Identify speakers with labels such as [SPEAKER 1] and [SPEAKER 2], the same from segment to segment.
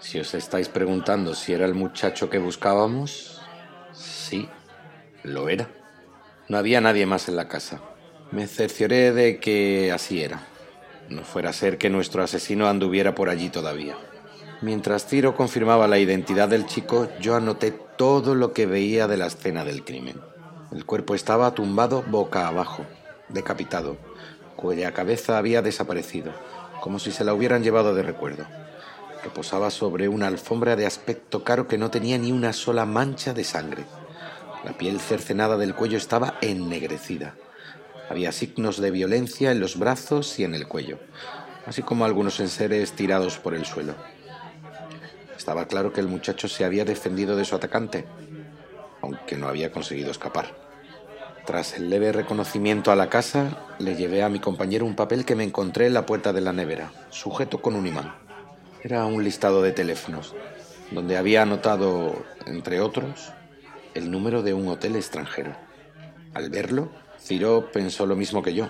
[SPEAKER 1] Si os estáis preguntando si era el muchacho que buscábamos, sí, lo era. No había nadie más en la casa. Me cercioré de que así era. No fuera a ser que nuestro asesino anduviera por allí todavía. Mientras Ciro confirmaba la identidad del chico, yo anoté todo lo que veía de la escena del crimen. El cuerpo estaba tumbado boca abajo, decapitado, cuya cabeza había desaparecido, como si se la hubieran llevado de recuerdo. Reposaba sobre una alfombra de aspecto caro que no tenía ni una sola mancha de sangre. La piel cercenada del cuello estaba ennegrecida. Había signos de violencia en los brazos y en el cuello, así como algunos enseres tirados por el suelo. Estaba claro que el muchacho se había defendido de su atacante, aunque no había conseguido escapar. Tras el leve reconocimiento a la casa, le llevé a mi compañero un papel que me encontré en la puerta de la nevera, sujeto con un imán. Era un listado de teléfonos, donde había anotado, entre otros, el número de un hotel extranjero. Al verlo, Ciro pensó lo mismo que yo.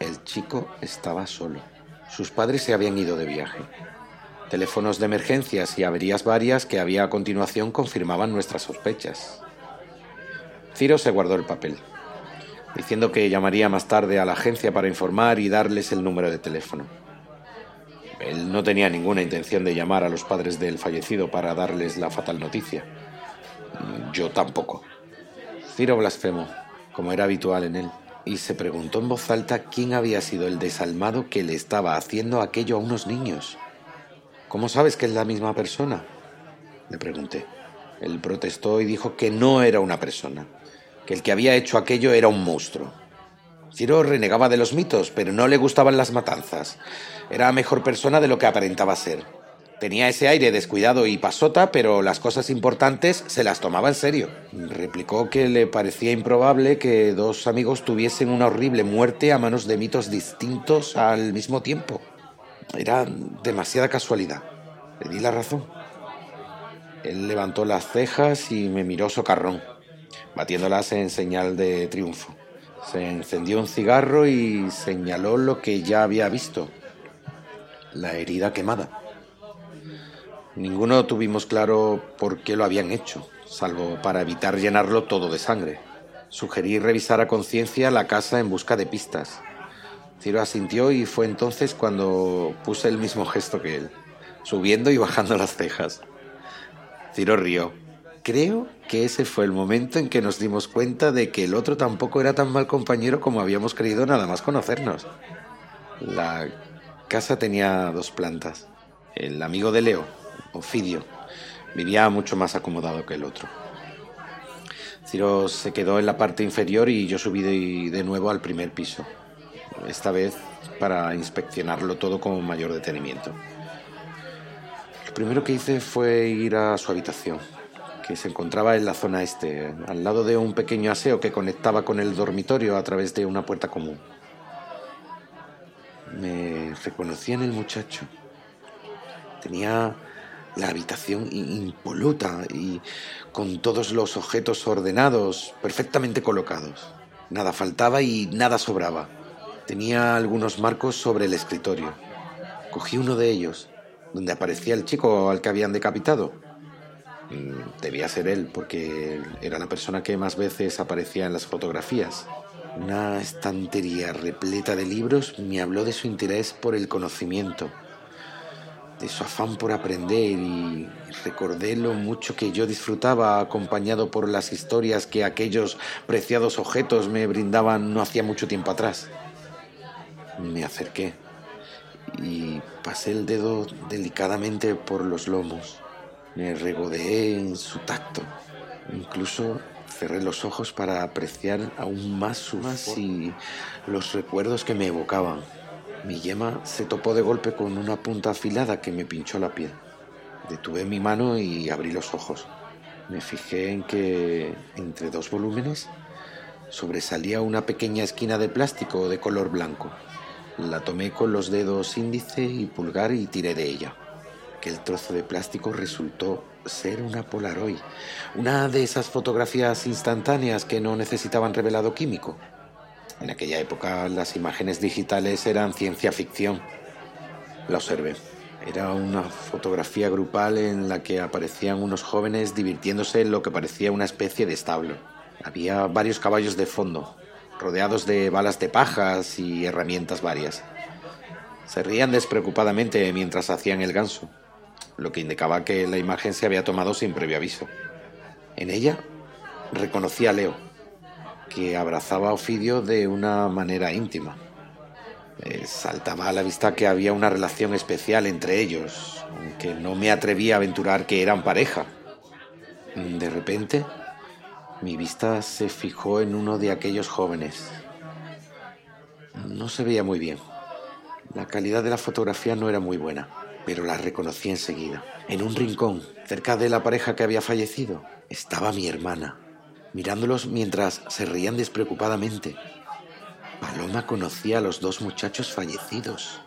[SPEAKER 1] El chico estaba solo. Sus padres se habían ido de viaje. Teléfonos de emergencias y averías varias que había a continuación confirmaban nuestras sospechas. Ciro se guardó el papel, diciendo que llamaría más tarde a la agencia para informar y darles el número de teléfono. Él no tenía ninguna intención de llamar a los padres del fallecido para darles la fatal noticia. Yo tampoco. Ciro blasfemó, como era habitual en él, y se preguntó en voz alta quién había sido el desalmado que le estaba haciendo aquello a unos niños. ¿Cómo sabes que es la misma persona? Le pregunté. Él protestó y dijo que no era una persona, que el que había hecho aquello era un monstruo. Ciro renegaba de los mitos, pero no le gustaban las matanzas. Era mejor persona de lo que aparentaba ser. Tenía ese aire descuidado y pasota, pero las cosas importantes se las tomaba en serio. Replicó que le parecía improbable que dos amigos tuviesen una horrible muerte a manos de mitos distintos al mismo tiempo. Era demasiada casualidad. Le di la razón. Él levantó las cejas y me miró socarrón, batiéndolas en señal de triunfo. Se encendió un cigarro y señaló lo que ya había visto, la herida quemada. Ninguno tuvimos claro por qué lo habían hecho, salvo para evitar llenarlo todo de sangre. Sugerí revisar a conciencia la casa en busca de pistas. Ciro asintió y fue entonces cuando puse el mismo gesto que él, subiendo y bajando las cejas. Ciro rió. Creo que ese fue el momento en que nos dimos cuenta de que el otro tampoco era tan mal compañero como habíamos creído nada más conocernos. La casa tenía dos plantas. El amigo de Leo, Ofidio, vivía mucho más acomodado que el otro. Ciro se quedó en la parte inferior y yo subí de, nuevo al primer piso, esta vez para inspeccionarlo todo con mayor detenimiento. Lo primero que hice fue ir a su habitación, que se encontraba en la zona este, al lado de un pequeño aseo que conectaba con el dormitorio a través de una puerta común. Me reconocí en el muchacho. Tenía la habitación impoluta y con todos los objetos ordenados, perfectamente colocados. Nada faltaba y nada sobraba. Tenía algunos marcos sobre el escritorio. Cogí uno de ellos, donde aparecía el chico al que habían decapitado. Mm, debía ser él, porque era la persona que más veces aparecía en las fotografías. Una estantería repleta de libros me habló de su interés por el conocimiento de su afán por aprender y recordé lo mucho que yo disfrutaba acompañado por las historias que aquellos preciados objetos me brindaban no hacía mucho tiempo atrás. Me acerqué y pasé el dedo delicadamente por los lomos. Me regodeé en su tacto. Incluso cerré los ojos para apreciar aún más su y los recuerdos que me evocaban. Mi yema se topó de golpe con una punta afilada que me pinchó la piel. Detuve mi mano y abrí los ojos. Me fijé en que entre dos volúmenes sobresalía una pequeña esquina de plástico de color blanco. La tomé con los dedos índice y pulgar y tiré de ella. Que el trozo de plástico resultó ser una Polaroid, una de esas fotografías instantáneas que no necesitaban revelado químico. En aquella época las imágenes digitales eran ciencia ficción. La observé. Era una fotografía grupal en la que aparecían unos jóvenes divirtiéndose en lo que parecía una especie de establo. Había varios caballos de fondo, rodeados de balas de pajas y herramientas varias. Se reían despreocupadamente mientras hacían el ganso, lo que indicaba que la imagen se había tomado sin previo aviso. En ella reconocí a Leo, que abrazaba a Ofidio de una manera íntima. saltaba a la vista que había una relación especial entre ellos, aunque no me atrevía a aventurar que eran pareja. De repente, mi vista se fijó en uno de aquellos jóvenes. No se veía muy bien. La calidad de la fotografía no era muy buena, pero la reconocí enseguida. En un rincón, cerca de la pareja que había fallecido, estaba mi hermana, mirándolos mientras se reían despreocupadamente. Paloma conocía a los dos muchachos fallecidos.